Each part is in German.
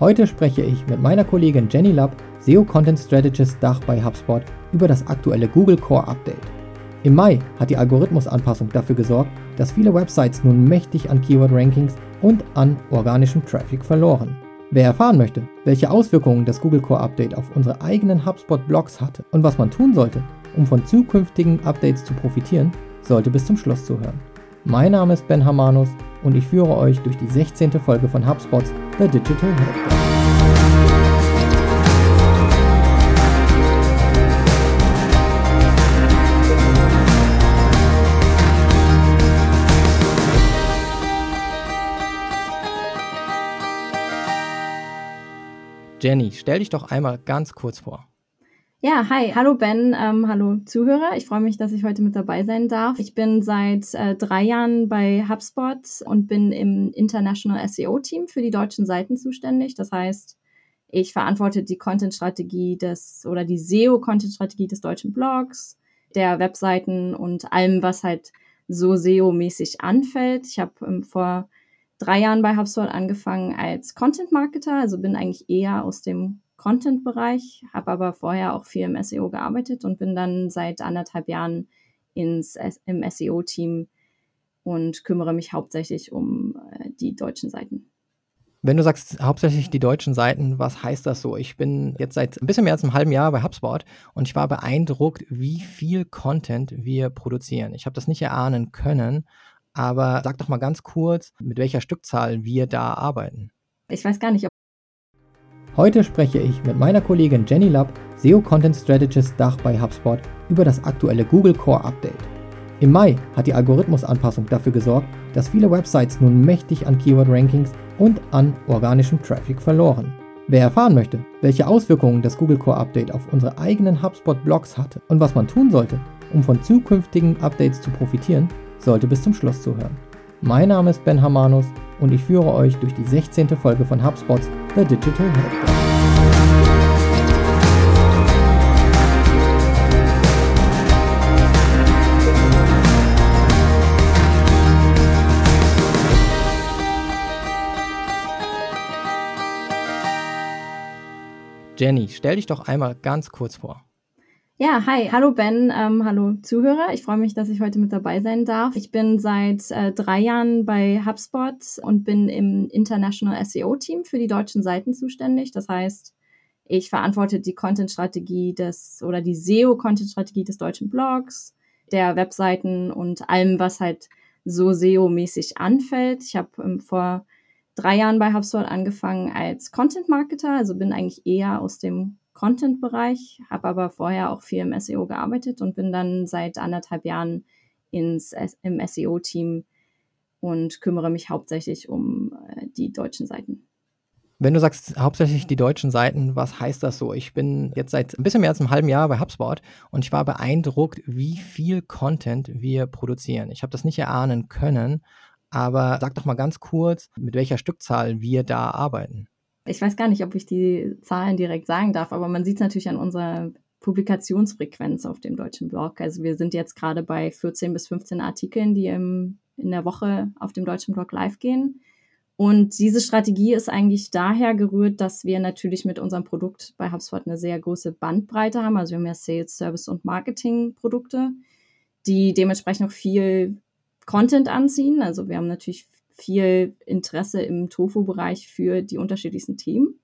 Heute spreche ich mit meiner Kollegin Jenny Lapp, SEO Content Strategist Dach bei HubSpot, über das aktuelle Google Core Update. Im Mai hat die Algorithmusanpassung dafür gesorgt, dass viele Websites nun mächtig an Keyword-Rankings und an organischem Traffic verloren. Wer erfahren möchte, welche Auswirkungen das Google Core Update auf unsere eigenen HubSpot-Blogs hatte und was man tun sollte, um von zukünftigen Updates zu profitieren, sollte bis zum Schluss zuhören. Mein Name ist Ben Hamanus und ich führe euch durch die 16. Folge von HubSpots The Digital Helpdesk. Jenny, stell dich doch einmal ganz kurz vor. Ja, hi, hallo Ben, ähm, hallo Zuhörer. Ich freue mich, dass ich heute mit dabei sein darf. Ich bin seit äh, drei Jahren bei HubSpot und bin im International SEO-Team für die deutschen Seiten zuständig. Das heißt, ich verantworte die Content-Strategie des oder die SEO-Content-Strategie des deutschen Blogs, der Webseiten und allem, was halt so SEO-mäßig anfällt. Ich habe ähm, vor drei Jahren bei HubSpot angefangen als Content-Marketer, also bin eigentlich eher aus dem Content-Bereich, habe aber vorher auch viel im SEO gearbeitet und bin dann seit anderthalb Jahren ins, im SEO-Team und kümmere mich hauptsächlich um äh, die deutschen Seiten. Wenn du sagst hauptsächlich die deutschen Seiten, was heißt das so? Ich bin jetzt seit ein bisschen mehr als einem halben Jahr bei HubSpot und ich war beeindruckt, wie viel Content wir produzieren. Ich habe das nicht erahnen können, aber sag doch mal ganz kurz, mit welcher Stückzahl wir da arbeiten. Ich weiß gar nicht, Heute spreche ich mit meiner Kollegin Jenny Lapp, SEO Content Strategist Dach bei HubSpot, über das aktuelle Google Core Update. Im Mai hat die Algorithmusanpassung dafür gesorgt, dass viele Websites nun mächtig an Keyword-Rankings und an organischem Traffic verloren. Wer erfahren möchte, welche Auswirkungen das Google Core Update auf unsere eigenen HubSpot-Blogs hatte und was man tun sollte, um von zukünftigen Updates zu profitieren, sollte bis zum Schluss zuhören. Mein Name ist Ben Hamanus und ich führe euch durch die 16. Folge von HubSpots The Digital Helpdesk. Jenny, stell dich doch einmal ganz kurz vor. Ja, hi, hallo Ben, ähm, hallo Zuhörer. Ich freue mich, dass ich heute mit dabei sein darf. Ich bin seit äh, drei Jahren bei HubSpot und bin im International SEO-Team für die deutschen Seiten zuständig. Das heißt, ich verantworte die Content-Strategie des oder die SEO-Content-Strategie des deutschen Blogs, der Webseiten und allem, was halt so SEO-mäßig anfällt. Ich habe ähm, vor drei Jahren bei HubSpot angefangen als Content-Marketer, also bin eigentlich eher aus dem Content-Bereich, habe aber vorher auch viel im SEO gearbeitet und bin dann seit anderthalb Jahren ins, im SEO-Team und kümmere mich hauptsächlich um äh, die deutschen Seiten. Wenn du sagst hauptsächlich die deutschen Seiten, was heißt das so? Ich bin jetzt seit ein bisschen mehr als einem halben Jahr bei HubSpot und ich war beeindruckt, wie viel Content wir produzieren. Ich habe das nicht erahnen können, aber sag doch mal ganz kurz, mit welcher Stückzahl wir da arbeiten ich weiß gar nicht, ob ich die Zahlen direkt sagen darf, aber man sieht es natürlich an unserer Publikationsfrequenz auf dem deutschen Blog. Also wir sind jetzt gerade bei 14 bis 15 Artikeln, die im, in der Woche auf dem deutschen Blog live gehen. Und diese Strategie ist eigentlich daher gerührt, dass wir natürlich mit unserem Produkt bei HubSpot eine sehr große Bandbreite haben. Also wir haben ja Sales, Service und Marketing-Produkte, die dementsprechend auch viel Content anziehen. Also wir haben natürlich viel Interesse im Tofu-Bereich für die unterschiedlichsten Themen.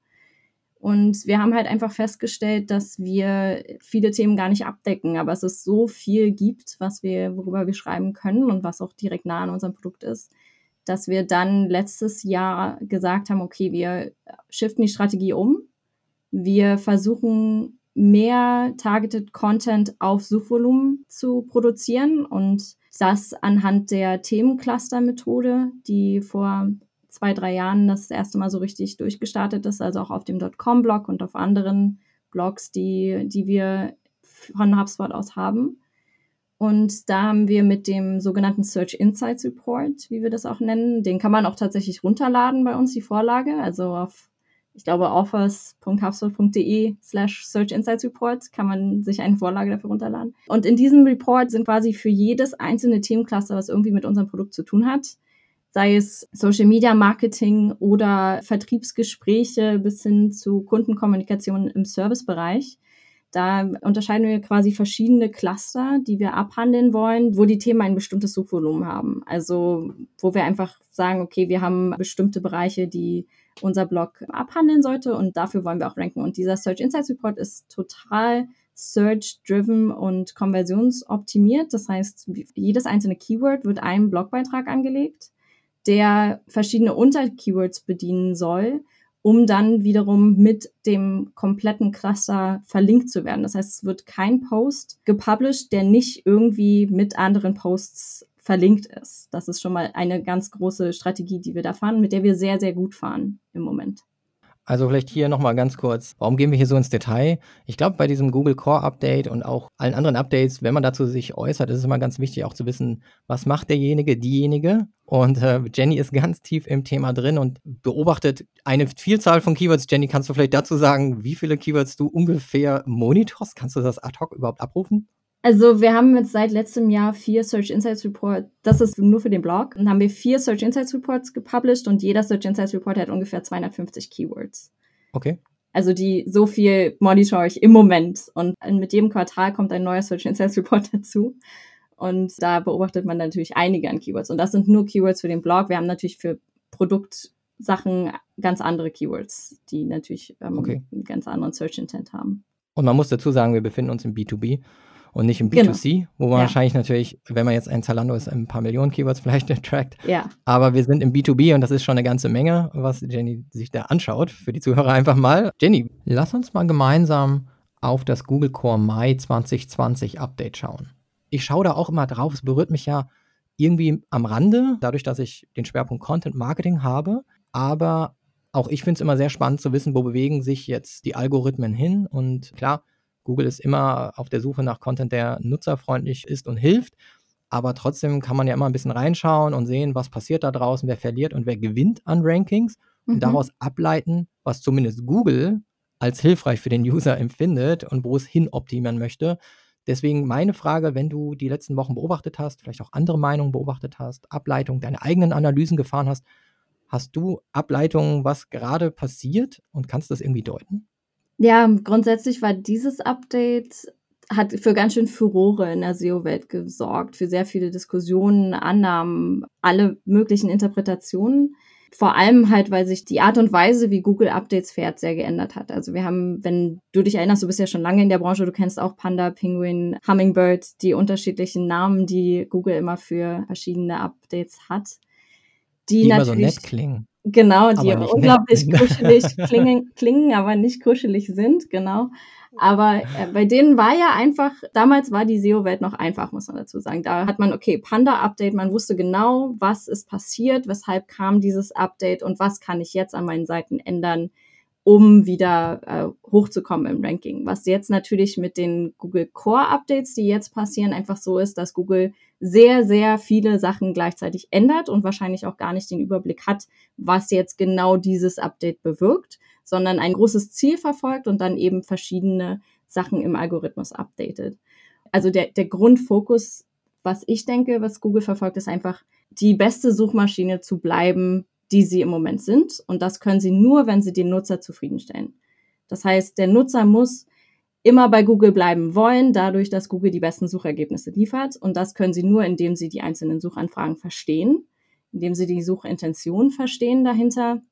Und wir haben halt einfach festgestellt, dass wir viele Themen gar nicht abdecken, aber es ist so viel gibt, was wir, worüber wir schreiben können und was auch direkt nah an unserem Produkt ist, dass wir dann letztes Jahr gesagt haben, okay, wir shiften die Strategie um. Wir versuchen mehr targeted Content auf Suchvolumen zu produzieren und das anhand der Themencluster-Methode, die vor zwei, drei Jahren das erste Mal so richtig durchgestartet ist, also auch auf dem .com-Blog und auf anderen Blogs, die, die wir von HubSpot aus haben. Und da haben wir mit dem sogenannten Search Insights Report, wie wir das auch nennen, den kann man auch tatsächlich runterladen bei uns, die Vorlage. Also auf ich glaube, offers.hubspot.de slash Search Insights Report kann man sich eine Vorlage dafür runterladen. Und in diesem Report sind quasi für jedes einzelne Themencluster, was irgendwie mit unserem Produkt zu tun hat, sei es Social Media Marketing oder Vertriebsgespräche bis hin zu Kundenkommunikation im Servicebereich. Da unterscheiden wir quasi verschiedene Cluster, die wir abhandeln wollen, wo die Themen ein bestimmtes Suchvolumen haben. Also wo wir einfach sagen, okay, wir haben bestimmte Bereiche, die unser Blog abhandeln sollte und dafür wollen wir auch ranken. Und dieser Search Insights Report ist total Search-driven und konversionsoptimiert. Das heißt, jedes einzelne Keyword wird einem Blogbeitrag angelegt, der verschiedene Unterkeywords bedienen soll um dann wiederum mit dem kompletten Cluster verlinkt zu werden. Das heißt, es wird kein Post gepublished, der nicht irgendwie mit anderen Posts verlinkt ist. Das ist schon mal eine ganz große Strategie, die wir da fahren, mit der wir sehr, sehr gut fahren im Moment. Also vielleicht hier nochmal ganz kurz, warum gehen wir hier so ins Detail? Ich glaube, bei diesem Google Core Update und auch allen anderen Updates, wenn man dazu sich äußert, ist es immer ganz wichtig auch zu wissen, was macht derjenige, diejenige. Und äh, Jenny ist ganz tief im Thema drin und beobachtet eine Vielzahl von Keywords. Jenny, kannst du vielleicht dazu sagen, wie viele Keywords du ungefähr monitorst? Kannst du das ad hoc überhaupt abrufen? Also wir haben jetzt seit letztem Jahr vier Search Insights Reports, das ist nur für den Blog, und haben wir vier Search Insights Reports gepublished und jeder Search Insights Report hat ungefähr 250 Keywords. Okay. Also die so viel monitor ich im Moment und mit jedem Quartal kommt ein neuer Search Insights Report dazu. Und da beobachtet man natürlich einige an Keywords. Und das sind nur Keywords für den Blog. Wir haben natürlich für Produktsachen ganz andere Keywords, die natürlich ähm, okay. einen ganz anderen Search Intent haben. Und man muss dazu sagen, wir befinden uns im B2B und nicht im B2C, genau. wo man ja. wahrscheinlich natürlich, wenn man jetzt ein Zalando ist, ein paar Millionen Keywords vielleicht trackt. Ja. Aber wir sind im B2B und das ist schon eine ganze Menge, was Jenny sich da anschaut. Für die Zuhörer einfach mal. Jenny, lass uns mal gemeinsam auf das Google Core Mai 2020 Update schauen. Ich schaue da auch immer drauf. Es berührt mich ja irgendwie am Rande, dadurch, dass ich den Schwerpunkt Content Marketing habe. Aber auch ich finde es immer sehr spannend zu wissen, wo bewegen sich jetzt die Algorithmen hin. Und klar, Google ist immer auf der Suche nach Content, der nutzerfreundlich ist und hilft. Aber trotzdem kann man ja immer ein bisschen reinschauen und sehen, was passiert da draußen, wer verliert und wer gewinnt an Rankings mhm. und daraus ableiten, was zumindest Google als hilfreich für den User empfindet und wo es hin optimieren möchte. Deswegen meine Frage, wenn du die letzten Wochen beobachtet hast, vielleicht auch andere Meinungen beobachtet hast, Ableitung, deine eigenen Analysen gefahren hast, hast du Ableitungen, was gerade passiert und kannst das irgendwie deuten? Ja, grundsätzlich war dieses Update hat für ganz schön Furore in der SEO-Welt gesorgt, für sehr viele Diskussionen, Annahmen, alle möglichen Interpretationen. Vor allem halt, weil sich die Art und Weise, wie Google Updates fährt, sehr geändert hat. Also wir haben, wenn du dich erinnerst, du bist ja schon lange in der Branche, du kennst auch Panda, Penguin, Hummingbird, die unterschiedlichen Namen, die Google immer für verschiedene Updates hat. Die, die natürlich, immer so nett klingen. Genau, die unglaublich nett. kuschelig klingen, klingen, aber nicht kuschelig sind, genau. Aber äh, bei denen war ja einfach, damals war die SEO-Welt noch einfach, muss man dazu sagen. Da hat man, okay, Panda-Update, man wusste genau, was ist passiert, weshalb kam dieses Update und was kann ich jetzt an meinen Seiten ändern, um wieder äh, hochzukommen im Ranking. Was jetzt natürlich mit den Google Core Updates, die jetzt passieren, einfach so ist, dass Google sehr, sehr viele Sachen gleichzeitig ändert und wahrscheinlich auch gar nicht den Überblick hat, was jetzt genau dieses Update bewirkt, sondern ein großes Ziel verfolgt und dann eben verschiedene Sachen im Algorithmus updatet. Also der, der Grundfokus, was ich denke, was Google verfolgt, ist einfach die beste Suchmaschine zu bleiben, die sie im Moment sind. Und das können sie nur, wenn sie den Nutzer zufriedenstellen. Das heißt, der Nutzer muss immer bei Google bleiben wollen, dadurch, dass Google die besten Suchergebnisse liefert. Und das können sie nur, indem sie die einzelnen Suchanfragen verstehen, indem sie die Suchintention verstehen dahinter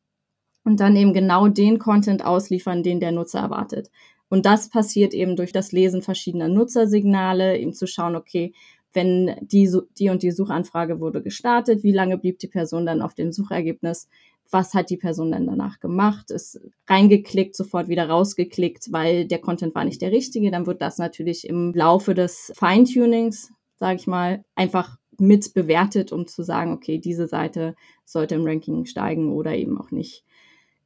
und dann eben genau den Content ausliefern, den der Nutzer erwartet. Und das passiert eben durch das Lesen verschiedener Nutzersignale, eben zu schauen, okay, wenn die, die und die Suchanfrage wurde gestartet, wie lange blieb die Person dann auf dem Suchergebnis, was hat die Person dann danach gemacht, ist reingeklickt, sofort wieder rausgeklickt, weil der Content war nicht der richtige, dann wird das natürlich im Laufe des Feintunings, sage ich mal, einfach mit bewertet, um zu sagen, okay, diese Seite sollte im Ranking steigen oder eben auch nicht.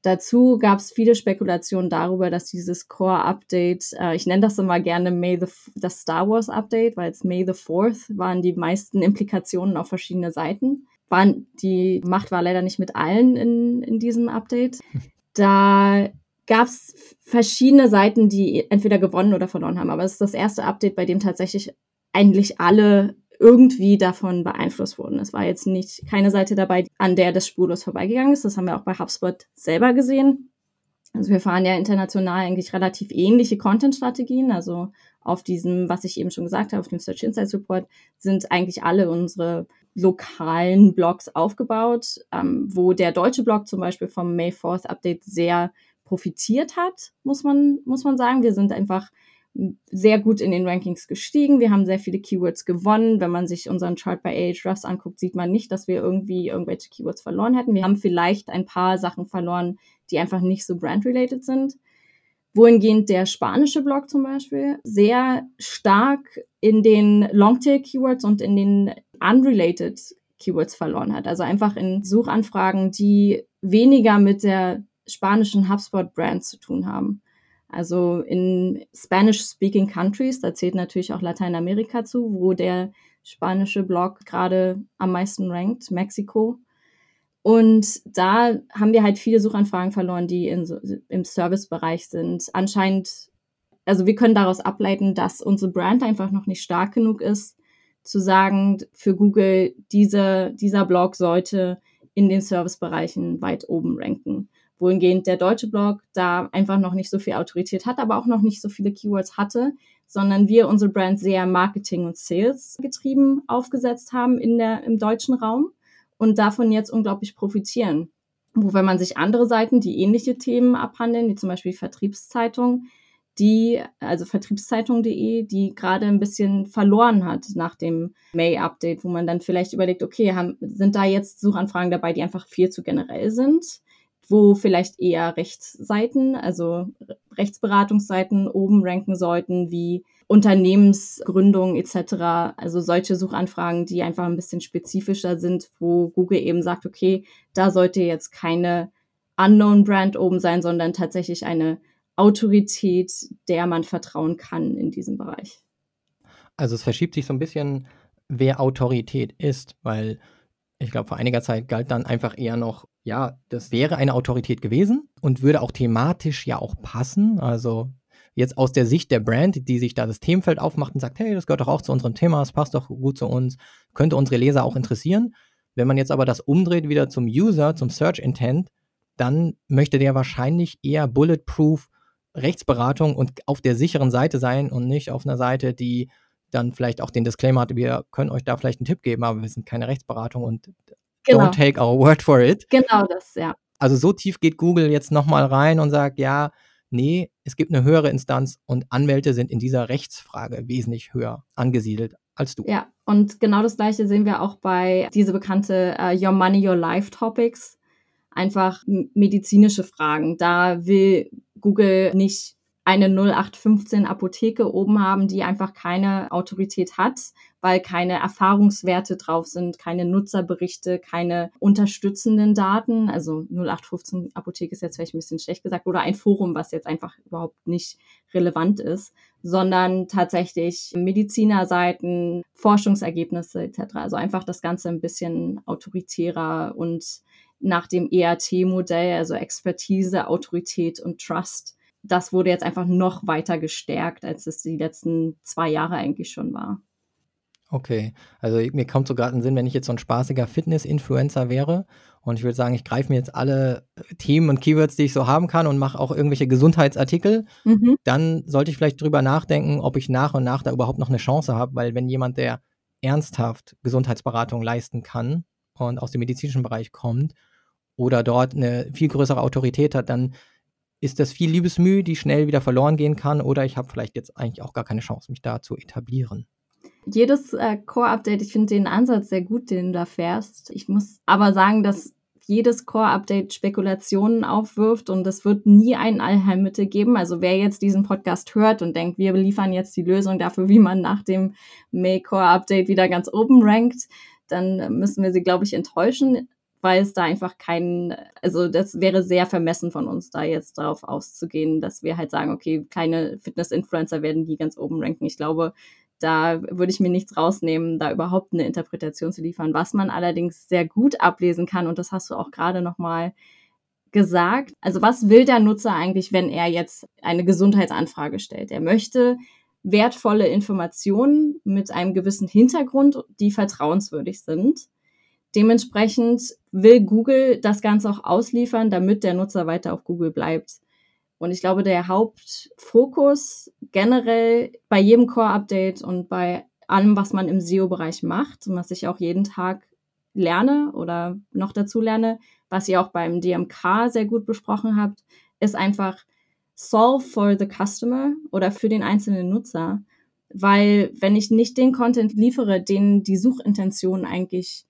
Dazu gab es viele Spekulationen darüber, dass dieses Core-Update, äh, ich nenne das immer gerne May the, das Star Wars Update, weil es May the 4th waren die meisten Implikationen auf verschiedene Seiten. Waren, die Macht war leider nicht mit allen in, in diesem Update. Da gab es verschiedene Seiten, die entweder gewonnen oder verloren haben. Aber es ist das erste Update, bei dem tatsächlich eigentlich alle irgendwie davon beeinflusst wurden. Es war jetzt nicht keine Seite dabei, an der das spurlos vorbeigegangen ist. Das haben wir auch bei HubSpot selber gesehen. Also wir fahren ja international eigentlich relativ ähnliche Content-Strategien. Also auf diesem, was ich eben schon gesagt habe, auf dem Search Insights Report sind eigentlich alle unsere lokalen Blogs aufgebaut, ähm, wo der deutsche Blog zum Beispiel vom May 4th Update sehr profitiert hat, muss man, muss man sagen. Wir sind einfach sehr gut in den Rankings gestiegen. Wir haben sehr viele Keywords gewonnen. Wenn man sich unseren Chart bei Ahrefs anguckt, sieht man nicht, dass wir irgendwie irgendwelche Keywords verloren hätten. Wir haben vielleicht ein paar Sachen verloren, die einfach nicht so brand-related sind. Wohingehend der spanische Blog zum Beispiel sehr stark in den Longtail-Keywords und in den unrelated Keywords verloren hat. Also einfach in Suchanfragen, die weniger mit der spanischen HubSpot-Brand zu tun haben. Also in Spanish-speaking Countries, da zählt natürlich auch Lateinamerika zu, wo der spanische Blog gerade am meisten rankt, Mexiko. Und da haben wir halt viele Suchanfragen verloren, die in, im Servicebereich sind. Anscheinend, also wir können daraus ableiten, dass unsere Brand einfach noch nicht stark genug ist, zu sagen, für Google, diese, dieser Blog sollte in den Servicebereichen weit oben ranken wohingehend der deutsche Blog da einfach noch nicht so viel Autorität hat, aber auch noch nicht so viele Keywords hatte, sondern wir unsere Brand sehr Marketing und Sales getrieben aufgesetzt haben in der, im deutschen Raum und davon jetzt unglaublich profitieren. Wo, wenn man sich andere Seiten, die ähnliche Themen abhandeln, wie zum Beispiel Vertriebszeitung, die, also vertriebszeitung.de, die gerade ein bisschen verloren hat nach dem May-Update, wo man dann vielleicht überlegt, okay, haben, sind da jetzt Suchanfragen dabei, die einfach viel zu generell sind? wo vielleicht eher Rechtsseiten, also Rechtsberatungsseiten oben ranken sollten, wie Unternehmensgründung etc. Also solche Suchanfragen, die einfach ein bisschen spezifischer sind, wo Google eben sagt, okay, da sollte jetzt keine Unknown Brand oben sein, sondern tatsächlich eine Autorität, der man vertrauen kann in diesem Bereich. Also es verschiebt sich so ein bisschen, wer Autorität ist, weil ich glaube, vor einiger Zeit galt dann einfach eher noch ja, das wäre eine Autorität gewesen und würde auch thematisch ja auch passen. Also jetzt aus der Sicht der Brand, die sich da das Themenfeld aufmacht und sagt, hey, das gehört doch auch zu unserem Thema, es passt doch gut zu uns, könnte unsere Leser auch interessieren. Wenn man jetzt aber das umdreht wieder zum User, zum Search Intent, dann möchte der wahrscheinlich eher bulletproof Rechtsberatung und auf der sicheren Seite sein und nicht auf einer Seite, die dann vielleicht auch den Disclaimer hat, wir können euch da vielleicht einen Tipp geben, aber wir sind keine Rechtsberatung und Genau. Don't take our word for it. Genau das, ja. Also so tief geht Google jetzt nochmal rein und sagt, ja, nee, es gibt eine höhere Instanz und Anwälte sind in dieser Rechtsfrage wesentlich höher angesiedelt als du. Ja, und genau das gleiche sehen wir auch bei diese bekannte uh, Your Money, Your Life Topics. Einfach medizinische Fragen. Da will Google nicht eine 0815 Apotheke oben haben, die einfach keine Autorität hat, weil keine Erfahrungswerte drauf sind, keine Nutzerberichte, keine unterstützenden Daten. Also 0815 Apotheke ist jetzt vielleicht ein bisschen schlecht gesagt oder ein Forum, was jetzt einfach überhaupt nicht relevant ist, sondern tatsächlich Medizinerseiten, Forschungsergebnisse etc. Also einfach das Ganze ein bisschen autoritärer und nach dem ERT-Modell, also Expertise, Autorität und Trust das wurde jetzt einfach noch weiter gestärkt, als es die letzten zwei Jahre eigentlich schon war. Okay, also mir kommt so gerade in den Sinn, wenn ich jetzt so ein spaßiger Fitness-Influencer wäre und ich würde sagen, ich greife mir jetzt alle äh, Themen und Keywords, die ich so haben kann und mache auch irgendwelche Gesundheitsartikel, mhm. dann sollte ich vielleicht drüber nachdenken, ob ich nach und nach da überhaupt noch eine Chance habe, weil wenn jemand, der ernsthaft Gesundheitsberatung leisten kann und aus dem medizinischen Bereich kommt oder dort eine viel größere Autorität hat, dann ist das viel Liebesmüh, die schnell wieder verloren gehen kann, oder ich habe vielleicht jetzt eigentlich auch gar keine Chance, mich da zu etablieren. Jedes äh, Core-Update, ich finde den Ansatz sehr gut, den du da fährst. Ich muss aber sagen, dass jedes Core-Update Spekulationen aufwirft und es wird nie ein Allheilmittel geben. Also wer jetzt diesen Podcast hört und denkt, wir liefern jetzt die Lösung dafür, wie man nach dem May Core-Update wieder ganz oben rankt, dann müssen wir sie, glaube ich, enttäuschen weil es da einfach keinen, also das wäre sehr vermessen von uns, da jetzt darauf auszugehen, dass wir halt sagen, okay, kleine Fitness-Influencer werden die ganz oben ranken. Ich glaube, da würde ich mir nichts rausnehmen, da überhaupt eine Interpretation zu liefern. Was man allerdings sehr gut ablesen kann, und das hast du auch gerade nochmal gesagt, also was will der Nutzer eigentlich, wenn er jetzt eine Gesundheitsanfrage stellt? Er möchte wertvolle Informationen mit einem gewissen Hintergrund, die vertrauenswürdig sind. Dementsprechend will Google das Ganze auch ausliefern, damit der Nutzer weiter auf Google bleibt. Und ich glaube, der Hauptfokus generell bei jedem Core-Update und bei allem, was man im SEO-Bereich macht und was ich auch jeden Tag lerne oder noch dazu lerne, was ihr auch beim DMK sehr gut besprochen habt, ist einfach solve for the customer oder für den einzelnen Nutzer. Weil wenn ich nicht den Content liefere, den die Suchintention eigentlich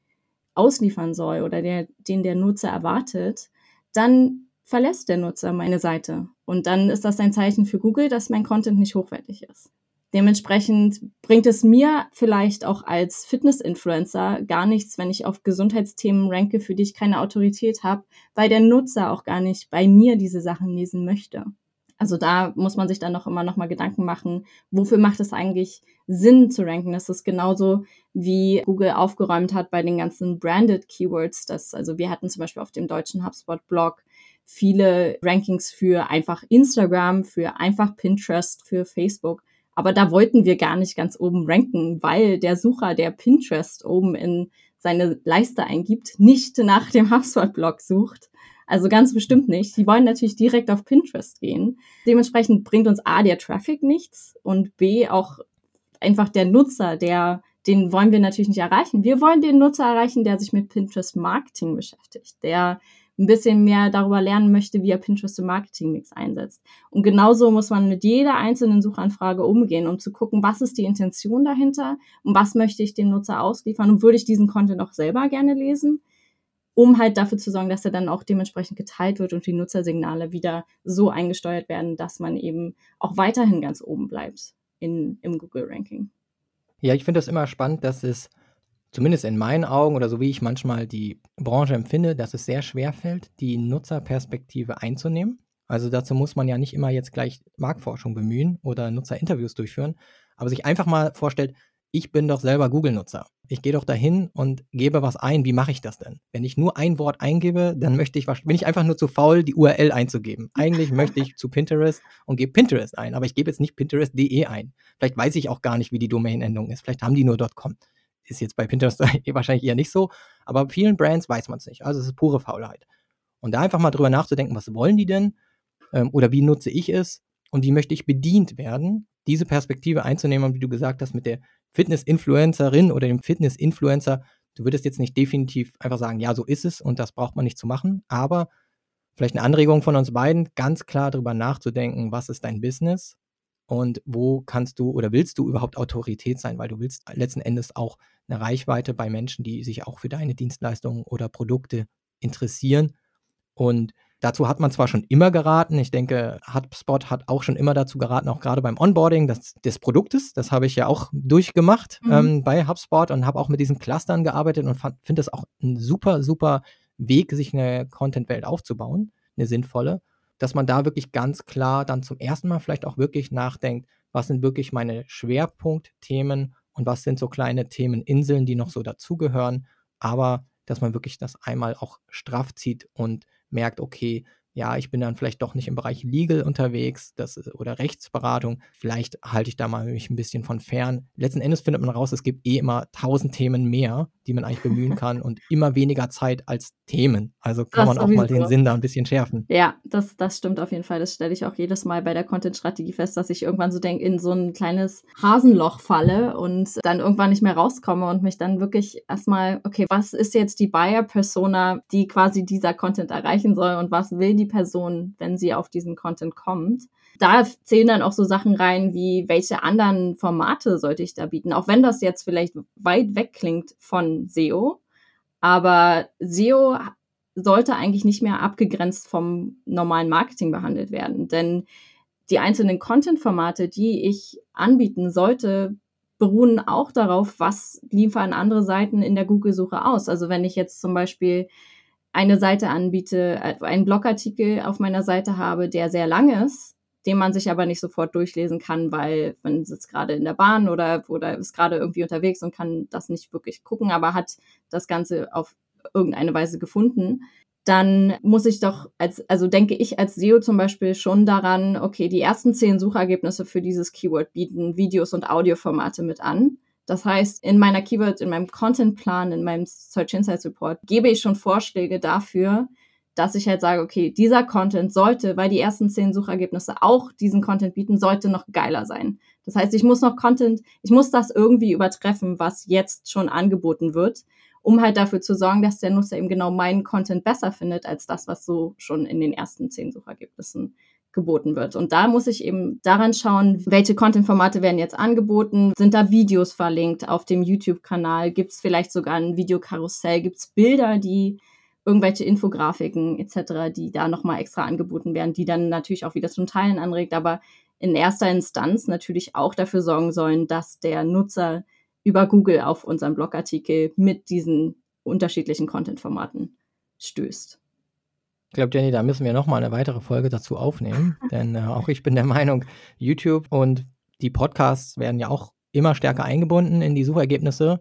ausliefern soll oder der, den der Nutzer erwartet, dann verlässt der Nutzer meine Seite. Und dann ist das ein Zeichen für Google, dass mein Content nicht hochwertig ist. Dementsprechend bringt es mir vielleicht auch als Fitness-Influencer gar nichts, wenn ich auf Gesundheitsthemen ranke, für die ich keine Autorität habe, weil der Nutzer auch gar nicht bei mir diese Sachen lesen möchte. Also da muss man sich dann noch immer noch mal Gedanken machen, wofür macht es eigentlich Sinn zu ranken? Das ist genauso wie Google aufgeräumt hat bei den ganzen branded Keywords. Das, also wir hatten zum Beispiel auf dem deutschen HubSpot Blog viele Rankings für einfach Instagram, für einfach Pinterest, für Facebook. Aber da wollten wir gar nicht ganz oben ranken, weil der Sucher, der Pinterest oben in seine Leiste eingibt, nicht nach dem HubSpot-Blog sucht. Also ganz bestimmt nicht. Die wollen natürlich direkt auf Pinterest gehen. Dementsprechend bringt uns A, der Traffic nichts und B, auch einfach der Nutzer, der, den wollen wir natürlich nicht erreichen. Wir wollen den Nutzer erreichen, der sich mit Pinterest Marketing beschäftigt, der ein bisschen mehr darüber lernen möchte, wie er Pinterest im Marketing-Mix einsetzt. Und genauso muss man mit jeder einzelnen Suchanfrage umgehen, um zu gucken, was ist die Intention dahinter und was möchte ich dem Nutzer ausliefern und würde ich diesen Content auch selber gerne lesen, um halt dafür zu sorgen, dass er dann auch dementsprechend geteilt wird und die Nutzersignale wieder so eingesteuert werden, dass man eben auch weiterhin ganz oben bleibt in, im Google-Ranking. Ja, ich finde das immer spannend, dass es zumindest in meinen Augen oder so wie ich manchmal die Branche empfinde, dass es sehr schwer fällt, die Nutzerperspektive einzunehmen. Also dazu muss man ja nicht immer jetzt gleich Marktforschung bemühen oder Nutzerinterviews durchführen, aber sich einfach mal vorstellt, ich bin doch selber Google-Nutzer. Ich gehe doch dahin und gebe was ein. Wie mache ich das denn? Wenn ich nur ein Wort eingebe, dann möchte ich, bin ich einfach nur zu faul, die URL einzugeben. Eigentlich möchte ich zu Pinterest und gebe Pinterest ein, aber ich gebe jetzt nicht Pinterest.de ein. Vielleicht weiß ich auch gar nicht, wie die Domain-Endung ist. Vielleicht haben die nur .com ist jetzt bei Pinterest wahrscheinlich eher nicht so, aber bei vielen Brands weiß man es nicht. Also es ist pure Faulheit. Und da einfach mal drüber nachzudenken, was wollen die denn? Ähm, oder wie nutze ich es? Und wie möchte ich bedient werden? Diese Perspektive einzunehmen, wie du gesagt hast, mit der Fitness-Influencerin oder dem Fitness-Influencer. Du würdest jetzt nicht definitiv einfach sagen, ja, so ist es und das braucht man nicht zu machen, aber vielleicht eine Anregung von uns beiden, ganz klar darüber nachzudenken, was ist dein Business? und wo kannst du oder willst du überhaupt Autorität sein, weil du willst letzten Endes auch eine Reichweite bei Menschen, die sich auch für deine Dienstleistungen oder Produkte interessieren. Und dazu hat man zwar schon immer geraten, ich denke, HubSpot hat auch schon immer dazu geraten, auch gerade beim Onboarding des, des Produktes. Das habe ich ja auch durchgemacht mhm. ähm, bei HubSpot und habe auch mit diesen Clustern gearbeitet und finde das auch ein super, super Weg, sich eine Content-Welt aufzubauen, eine sinnvolle dass man da wirklich ganz klar dann zum ersten Mal vielleicht auch wirklich nachdenkt, was sind wirklich meine Schwerpunktthemen und was sind so kleine Themeninseln, die noch so dazugehören, aber dass man wirklich das einmal auch straff zieht und merkt, okay, ja, ich bin dann vielleicht doch nicht im Bereich Legal unterwegs das, oder Rechtsberatung. Vielleicht halte ich da mal mich ein bisschen von fern. Letzten Endes findet man raus, es gibt eh immer tausend Themen mehr, die man eigentlich bemühen kann und immer weniger Zeit als Themen. Also kann das man auch mal den Sinn da ein bisschen schärfen. Ja, das, das stimmt auf jeden Fall. Das stelle ich auch jedes Mal bei der Content-Strategie fest, dass ich irgendwann so denke, in so ein kleines Hasenloch falle und dann irgendwann nicht mehr rauskomme und mich dann wirklich erstmal, okay, was ist jetzt die Buyer-Persona, die quasi dieser Content erreichen soll und was will die Person, wenn sie auf diesen Content kommt. Da zählen dann auch so Sachen rein, wie welche anderen Formate sollte ich da bieten, auch wenn das jetzt vielleicht weit weg klingt von SEO. Aber SEO sollte eigentlich nicht mehr abgegrenzt vom normalen Marketing behandelt werden, denn die einzelnen Content-Formate, die ich anbieten sollte, beruhen auch darauf, was liefern andere Seiten in der Google-Suche aus. Also wenn ich jetzt zum Beispiel eine Seite anbiete, äh, einen Blogartikel auf meiner Seite habe, der sehr lang ist, den man sich aber nicht sofort durchlesen kann, weil man sitzt gerade in der Bahn oder, oder ist gerade irgendwie unterwegs und kann das nicht wirklich gucken, aber hat das Ganze auf irgendeine Weise gefunden, dann muss ich doch als, also denke ich als SEO zum Beispiel schon daran, okay, die ersten zehn Suchergebnisse für dieses Keyword bieten Videos und Audioformate mit an. Das heißt, in meiner Keyword, in meinem Contentplan, in meinem Search Insights Report gebe ich schon Vorschläge dafür, dass ich halt sage, okay, dieser Content sollte, weil die ersten zehn Suchergebnisse auch diesen Content bieten, sollte noch geiler sein. Das heißt, ich muss noch Content, ich muss das irgendwie übertreffen, was jetzt schon angeboten wird, um halt dafür zu sorgen, dass der Nutzer eben genau meinen Content besser findet als das, was so schon in den ersten zehn Suchergebnissen geboten wird. Und da muss ich eben daran schauen, welche Content-Formate werden jetzt angeboten. Sind da Videos verlinkt auf dem YouTube-Kanal? Gibt es vielleicht sogar ein Videokarussell? Gibt es Bilder, die irgendwelche Infografiken etc., die da nochmal extra angeboten werden, die dann natürlich auch wieder zum Teilen anregt, aber in erster Instanz natürlich auch dafür sorgen sollen, dass der Nutzer über Google auf unseren Blogartikel mit diesen unterschiedlichen Content-Formaten stößt. Ich glaube, Jenny, da müssen wir nochmal eine weitere Folge dazu aufnehmen, denn äh, auch ich bin der Meinung, YouTube und die Podcasts werden ja auch immer stärker eingebunden in die Suchergebnisse.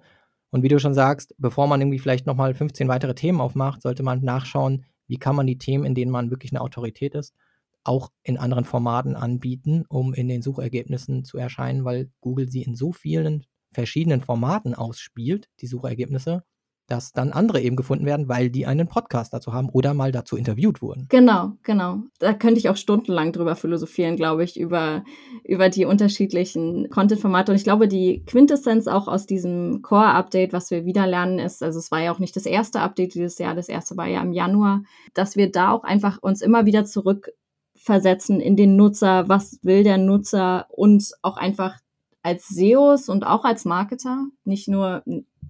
Und wie du schon sagst, bevor man irgendwie vielleicht nochmal 15 weitere Themen aufmacht, sollte man nachschauen, wie kann man die Themen, in denen man wirklich eine Autorität ist, auch in anderen Formaten anbieten, um in den Suchergebnissen zu erscheinen, weil Google sie in so vielen verschiedenen Formaten ausspielt, die Suchergebnisse, dass dann andere eben gefunden werden, weil die einen Podcast dazu haben oder mal dazu interviewt wurden. Genau, genau. Da könnte ich auch stundenlang drüber philosophieren, glaube ich, über, über die unterschiedlichen Content-Formate. Und ich glaube, die Quintessenz auch aus diesem Core-Update, was wir wieder lernen, ist, also es war ja auch nicht das erste Update dieses Jahr, das erste war ja im Januar, dass wir da auch einfach uns immer wieder zurückversetzen in den Nutzer, was will der Nutzer und auch einfach als SEOs und auch als Marketer, nicht nur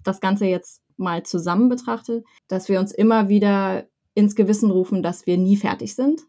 das Ganze jetzt mal zusammen betrachtet, dass wir uns immer wieder ins Gewissen rufen, dass wir nie fertig sind,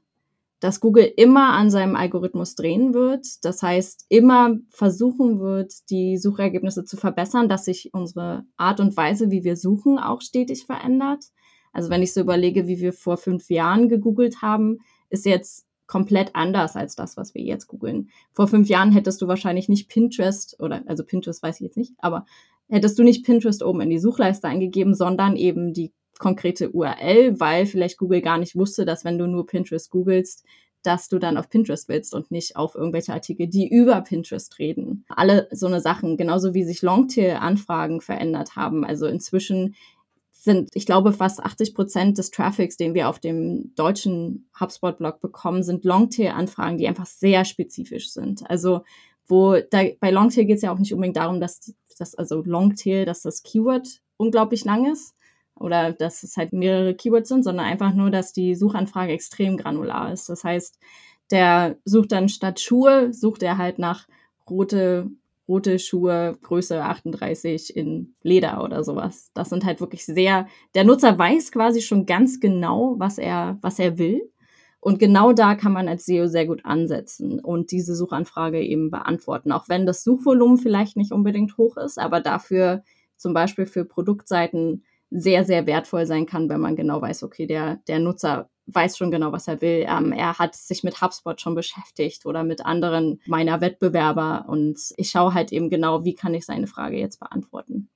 dass Google immer an seinem Algorithmus drehen wird, das heißt immer versuchen wird, die Suchergebnisse zu verbessern, dass sich unsere Art und Weise, wie wir suchen, auch stetig verändert. Also wenn ich so überlege, wie wir vor fünf Jahren gegoogelt haben, ist jetzt komplett anders als das, was wir jetzt googeln. Vor fünf Jahren hättest du wahrscheinlich nicht Pinterest oder, also Pinterest weiß ich jetzt nicht, aber hättest du nicht Pinterest oben in die Suchleiste eingegeben, sondern eben die konkrete URL, weil vielleicht Google gar nicht wusste, dass wenn du nur Pinterest googelst, dass du dann auf Pinterest willst und nicht auf irgendwelche Artikel, die über Pinterest reden. Alle so eine Sachen, genauso wie sich Longtail-Anfragen verändert haben. Also inzwischen sind, ich glaube, fast 80 Prozent des Traffics, den wir auf dem deutschen HubSpot-Blog bekommen, sind Longtail-Anfragen, die einfach sehr spezifisch sind. Also wo da, bei Longtail geht es ja auch nicht unbedingt darum, dass das, also Longtail, dass das Keyword unglaublich lang ist oder dass es halt mehrere Keywords sind, sondern einfach nur, dass die Suchanfrage extrem granular ist. Das heißt, der sucht dann statt Schuhe, sucht er halt nach rote, rote Schuhe, Größe 38 in Leder oder sowas. Das sind halt wirklich sehr, der Nutzer weiß quasi schon ganz genau, was er, was er will. Und genau da kann man als SEO sehr gut ansetzen und diese Suchanfrage eben beantworten, auch wenn das Suchvolumen vielleicht nicht unbedingt hoch ist, aber dafür zum Beispiel für Produktseiten sehr, sehr wertvoll sein kann, wenn man genau weiß, okay, der, der Nutzer weiß schon genau, was er will. Ähm, er hat sich mit HubSpot schon beschäftigt oder mit anderen meiner Wettbewerber und ich schaue halt eben genau, wie kann ich seine Frage jetzt beantworten.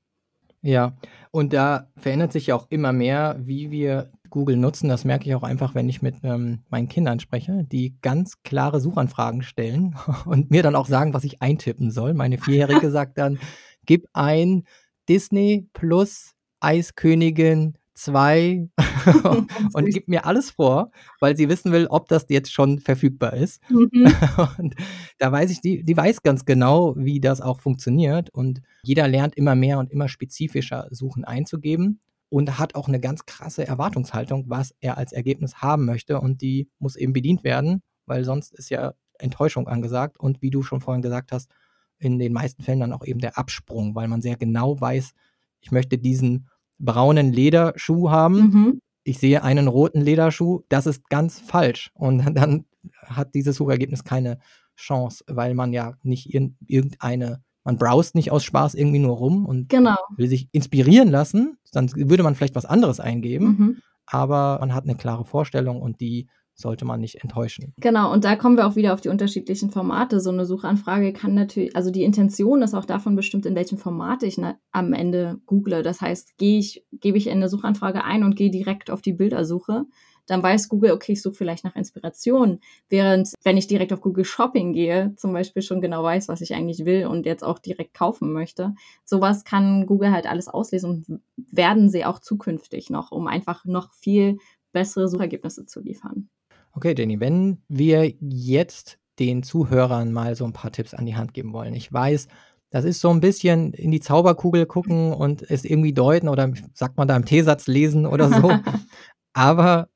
Ja, und da verändert sich ja auch immer mehr, wie wir Google nutzen. Das merke ich auch einfach, wenn ich mit ähm, meinen Kindern spreche, die ganz klare Suchanfragen stellen und mir dann auch sagen, was ich eintippen soll. Meine Vierjährige sagt dann, gib ein Disney plus Eiskönigin 2 und gibt mir alles vor, weil sie wissen will, ob das jetzt schon verfügbar ist. Mhm. Und da weiß ich, die, die weiß ganz genau, wie das auch funktioniert. Und jeder lernt immer mehr und immer spezifischer Suchen einzugeben und hat auch eine ganz krasse Erwartungshaltung, was er als Ergebnis haben möchte. Und die muss eben bedient werden, weil sonst ist ja Enttäuschung angesagt. Und wie du schon vorhin gesagt hast, in den meisten Fällen dann auch eben der Absprung, weil man sehr genau weiß, ich möchte diesen braunen Lederschuh haben. Mhm. Ich sehe einen roten Lederschuh. Das ist ganz falsch. Und dann hat dieses Suchergebnis keine Chance, weil man ja nicht in irgendeine man browst nicht aus Spaß irgendwie nur rum und genau. will sich inspirieren lassen, dann würde man vielleicht was anderes eingeben, mhm. aber man hat eine klare Vorstellung und die sollte man nicht enttäuschen. Genau, und da kommen wir auch wieder auf die unterschiedlichen Formate. So eine Suchanfrage kann natürlich, also die Intention ist auch davon bestimmt, in welchem Format ich na, am Ende google. Das heißt, gehe ich, gebe ich in eine Suchanfrage ein und gehe direkt auf die Bildersuche, dann weiß Google, okay, ich suche vielleicht nach Inspiration. Während, wenn ich direkt auf Google Shopping gehe, zum Beispiel schon genau weiß, was ich eigentlich will und jetzt auch direkt kaufen möchte. Sowas kann Google halt alles auslesen und werden sie auch zukünftig noch, um einfach noch viel bessere Suchergebnisse zu liefern. Okay, Jenny, wenn wir jetzt den Zuhörern mal so ein paar Tipps an die Hand geben wollen. Ich weiß, das ist so ein bisschen in die Zauberkugel gucken und es irgendwie deuten oder sagt man da im T-Satz lesen oder so. Aber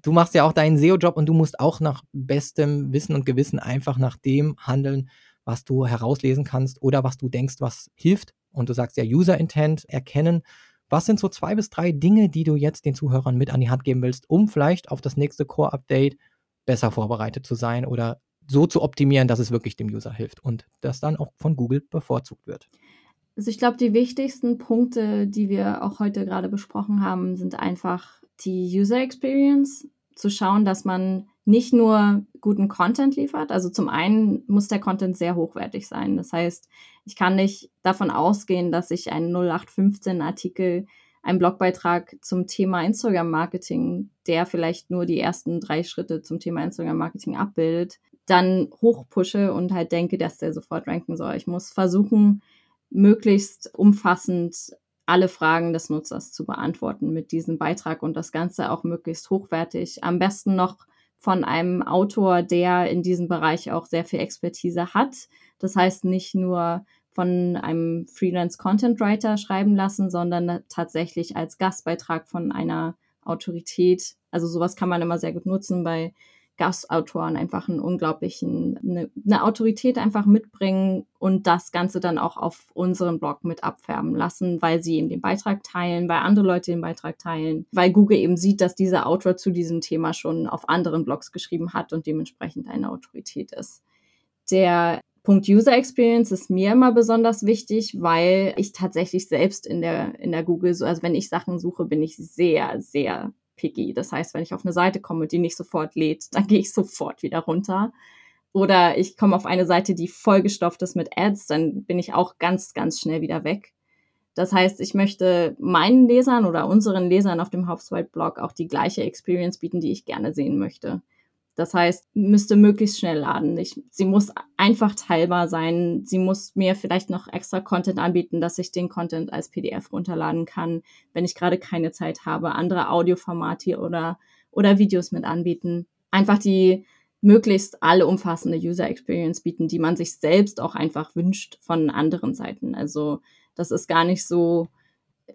du machst ja auch deinen SEO-Job und du musst auch nach bestem Wissen und Gewissen einfach nach dem handeln, was du herauslesen kannst oder was du denkst, was hilft. Und du sagst ja User Intent erkennen. Was sind so zwei bis drei Dinge, die du jetzt den Zuhörern mit an die Hand geben willst, um vielleicht auf das nächste Core-Update besser vorbereitet zu sein oder so zu optimieren, dass es wirklich dem User hilft und das dann auch von Google bevorzugt wird? Also ich glaube, die wichtigsten Punkte, die wir auch heute gerade besprochen haben, sind einfach die User Experience, zu schauen, dass man nicht nur guten Content liefert. Also zum einen muss der Content sehr hochwertig sein. Das heißt, ich kann nicht davon ausgehen, dass ich einen 0815 Artikel, einen Blogbeitrag zum Thema Instagram Marketing, der vielleicht nur die ersten drei Schritte zum Thema Instagram Marketing abbildet, dann hochpushe und halt denke, dass der sofort ranken soll. Ich muss versuchen, möglichst umfassend alle Fragen des Nutzers zu beantworten mit diesem Beitrag und das Ganze auch möglichst hochwertig. Am besten noch von einem Autor, der in diesem Bereich auch sehr viel Expertise hat. Das heißt nicht nur von einem Freelance Content Writer schreiben lassen, sondern tatsächlich als Gastbeitrag von einer Autorität. Also sowas kann man immer sehr gut nutzen bei Gastautoren einfach einen unglaublichen, eine, eine, Autorität einfach mitbringen und das Ganze dann auch auf unseren Blog mit abfärben lassen, weil sie eben den Beitrag teilen, weil andere Leute den Beitrag teilen, weil Google eben sieht, dass dieser Autor zu diesem Thema schon auf anderen Blogs geschrieben hat und dementsprechend eine Autorität ist. Der Punkt User Experience ist mir immer besonders wichtig, weil ich tatsächlich selbst in der, in der Google, so, also wenn ich Sachen suche, bin ich sehr, sehr picky. Das heißt, wenn ich auf eine Seite komme, die nicht sofort lädt, dann gehe ich sofort wieder runter. Oder ich komme auf eine Seite, die vollgestopft ist mit Ads, dann bin ich auch ganz, ganz schnell wieder weg. Das heißt, ich möchte meinen Lesern oder unseren Lesern auf dem HubSpot-Blog auch die gleiche Experience bieten, die ich gerne sehen möchte. Das heißt, müsste möglichst schnell laden. Ich, sie muss einfach teilbar sein. Sie muss mir vielleicht noch extra Content anbieten, dass ich den Content als PDF runterladen kann, wenn ich gerade keine Zeit habe. Andere Audioformate oder, oder Videos mit anbieten. Einfach die möglichst alle umfassende User Experience bieten, die man sich selbst auch einfach wünscht von anderen Seiten. Also das ist gar nicht so,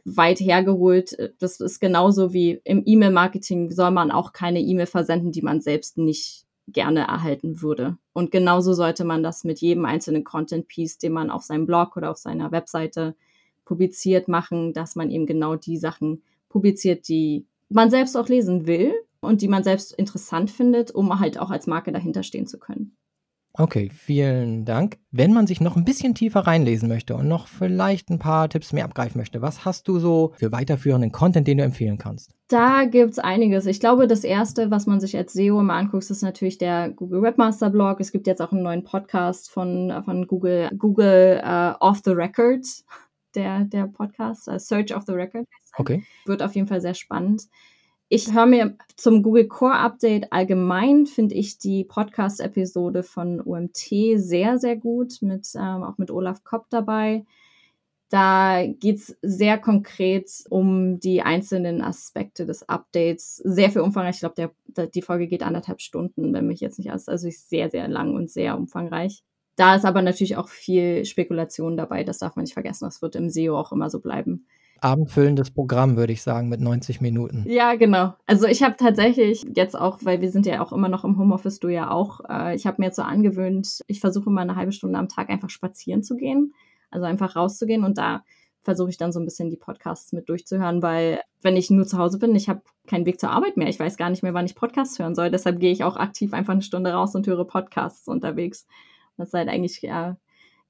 weit hergeholt. Das ist genauso wie im E-Mail-Marketing soll man auch keine E-Mail versenden, die man selbst nicht gerne erhalten würde. Und genauso sollte man das mit jedem einzelnen Content-Piece, den man auf seinem Blog oder auf seiner Webseite publiziert, machen, dass man eben genau die Sachen publiziert, die man selbst auch lesen will und die man selbst interessant findet, um halt auch als Marke dahinter stehen zu können. Okay, vielen Dank. Wenn man sich noch ein bisschen tiefer reinlesen möchte und noch vielleicht ein paar Tipps mehr abgreifen möchte, was hast du so für weiterführenden Content, den du empfehlen kannst? Da gibt es einiges. Ich glaube, das erste, was man sich als SEO immer anguckt, ist natürlich der Google Webmaster Blog. Es gibt jetzt auch einen neuen Podcast von, von Google, Google uh, Off the Record, der, der Podcast, uh, Search of the Record. Okay. Wird auf jeden Fall sehr spannend. Ich höre mir zum Google Core Update allgemein, finde ich die Podcast-Episode von UMT sehr, sehr gut, mit, ähm, auch mit Olaf Kopp dabei. Da geht's sehr konkret um die einzelnen Aspekte des Updates. Sehr viel umfangreich. Ich glaube, die Folge geht anderthalb Stunden, wenn mich jetzt nicht alles. Also ist sehr, sehr lang und sehr umfangreich. Da ist aber natürlich auch viel Spekulation dabei. Das darf man nicht vergessen. Das wird im SEO auch immer so bleiben abendfüllendes Programm, würde ich sagen, mit 90 Minuten. Ja, genau. Also ich habe tatsächlich jetzt auch, weil wir sind ja auch immer noch im Homeoffice, du ja auch, äh, ich habe mir jetzt so angewöhnt, ich versuche mal eine halbe Stunde am Tag einfach spazieren zu gehen, also einfach rauszugehen und da versuche ich dann so ein bisschen die Podcasts mit durchzuhören, weil wenn ich nur zu Hause bin, ich habe keinen Weg zur Arbeit mehr, ich weiß gar nicht mehr, wann ich Podcasts hören soll, deshalb gehe ich auch aktiv einfach eine Stunde raus und höre Podcasts unterwegs. Das ist halt eigentlich ja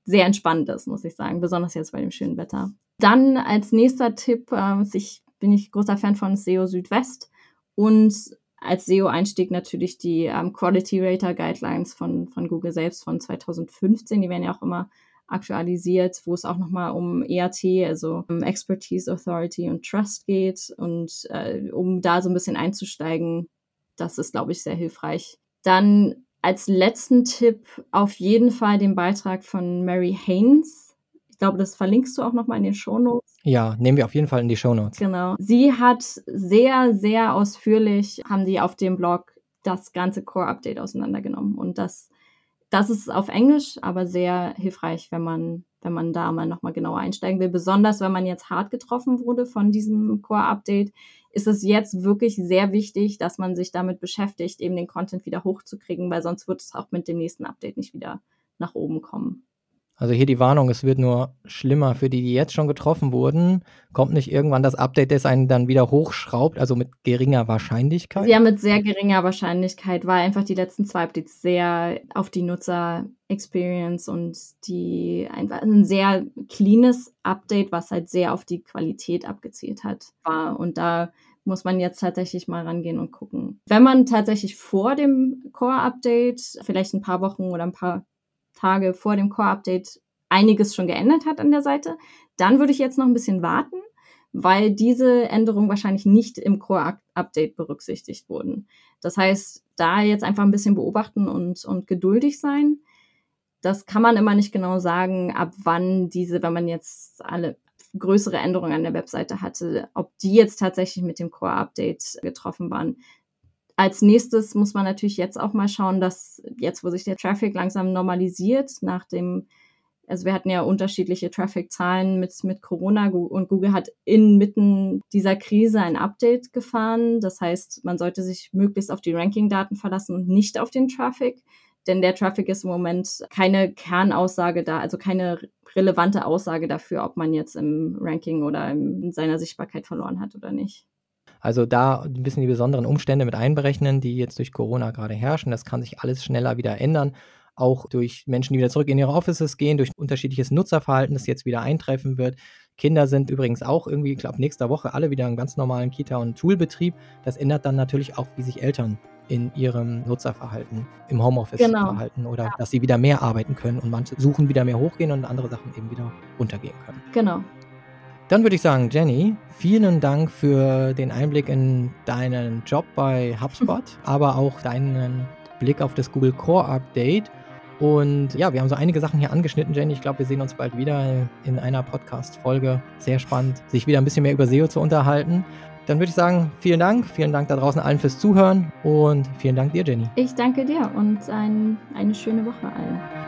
sehr entspannt ist, muss ich sagen, besonders jetzt bei dem schönen Wetter. Dann als nächster Tipp, äh, ich bin ich großer Fan von SEO Südwest und als SEO-Einstieg natürlich die ähm, Quality Rater Guidelines von, von Google selbst von 2015. Die werden ja auch immer aktualisiert, wo es auch nochmal um EAT, also um Expertise, Authority und Trust geht. Und äh, um da so ein bisschen einzusteigen, das ist, glaube ich, sehr hilfreich. Dann als letzten Tipp auf jeden Fall den Beitrag von Mary Haynes. Ich glaube, das verlinkst du auch nochmal in den Shownotes. Ja, nehmen wir auf jeden Fall in die Shownotes. Genau. Sie hat sehr, sehr ausführlich, haben die auf dem Blog das ganze Core-Update auseinandergenommen. Und das das ist auf Englisch, aber sehr hilfreich, wenn man, wenn man da mal nochmal genauer einsteigen will. Besonders wenn man jetzt hart getroffen wurde von diesem Core-Update, ist es jetzt wirklich sehr wichtig, dass man sich damit beschäftigt, eben den Content wieder hochzukriegen, weil sonst wird es auch mit dem nächsten Update nicht wieder nach oben kommen. Also hier die Warnung, es wird nur schlimmer für die, die jetzt schon getroffen wurden. Kommt nicht irgendwann das Update, das einen dann wieder hochschraubt, also mit geringer Wahrscheinlichkeit? Ja, mit sehr geringer Wahrscheinlichkeit, weil einfach die letzten zwei Updates sehr auf die Nutzer-Experience und die einfach ein sehr cleanes Update, was halt sehr auf die Qualität abgezielt hat, war. Und da muss man jetzt tatsächlich mal rangehen und gucken. Wenn man tatsächlich vor dem Core-Update, vielleicht ein paar Wochen oder ein paar Tage vor dem Core-Update einiges schon geändert hat an der Seite. Dann würde ich jetzt noch ein bisschen warten, weil diese Änderungen wahrscheinlich nicht im Core-Update berücksichtigt wurden. Das heißt, da jetzt einfach ein bisschen beobachten und, und geduldig sein. Das kann man immer nicht genau sagen, ab wann diese, wenn man jetzt alle größere Änderungen an der Webseite hatte, ob die jetzt tatsächlich mit dem Core-Update getroffen waren. Als nächstes muss man natürlich jetzt auch mal schauen, dass jetzt, wo sich der Traffic langsam normalisiert, nach dem, also wir hatten ja unterschiedliche Traffic-Zahlen mit, mit Corona und Google hat inmitten dieser Krise ein Update gefahren. Das heißt, man sollte sich möglichst auf die Ranking-Daten verlassen und nicht auf den Traffic denn der Traffic ist im Moment keine Kernaussage da, also keine relevante Aussage dafür, ob man jetzt im Ranking oder in seiner Sichtbarkeit verloren hat oder nicht. Also da ein bisschen die besonderen Umstände mit einberechnen, die jetzt durch Corona gerade herrschen. Das kann sich alles schneller wieder ändern. Auch durch Menschen, die wieder zurück in ihre Offices gehen, durch unterschiedliches Nutzerverhalten, das jetzt wieder eintreffen wird. Kinder sind übrigens auch irgendwie, ich glaube, nächster Woche alle wieder im ganz normalen Kita- und Schulbetrieb. Das ändert dann natürlich auch, wie sich Eltern in ihrem Nutzerverhalten, im Homeoffice genau. verhalten oder ja. dass sie wieder mehr arbeiten können und manche suchen wieder mehr hochgehen und andere Sachen eben wieder runtergehen können. Genau. Dann würde ich sagen, Jenny, vielen Dank für den Einblick in deinen Job bei HubSpot, aber auch deinen Blick auf das Google Core Update. Und ja, wir haben so einige Sachen hier angeschnitten, Jenny. Ich glaube, wir sehen uns bald wieder in einer Podcast-Folge. Sehr spannend, sich wieder ein bisschen mehr über SEO zu unterhalten. Dann würde ich sagen, vielen Dank. Vielen Dank da draußen allen fürs Zuhören und vielen Dank dir, Jenny. Ich danke dir und ein, eine schöne Woche allen.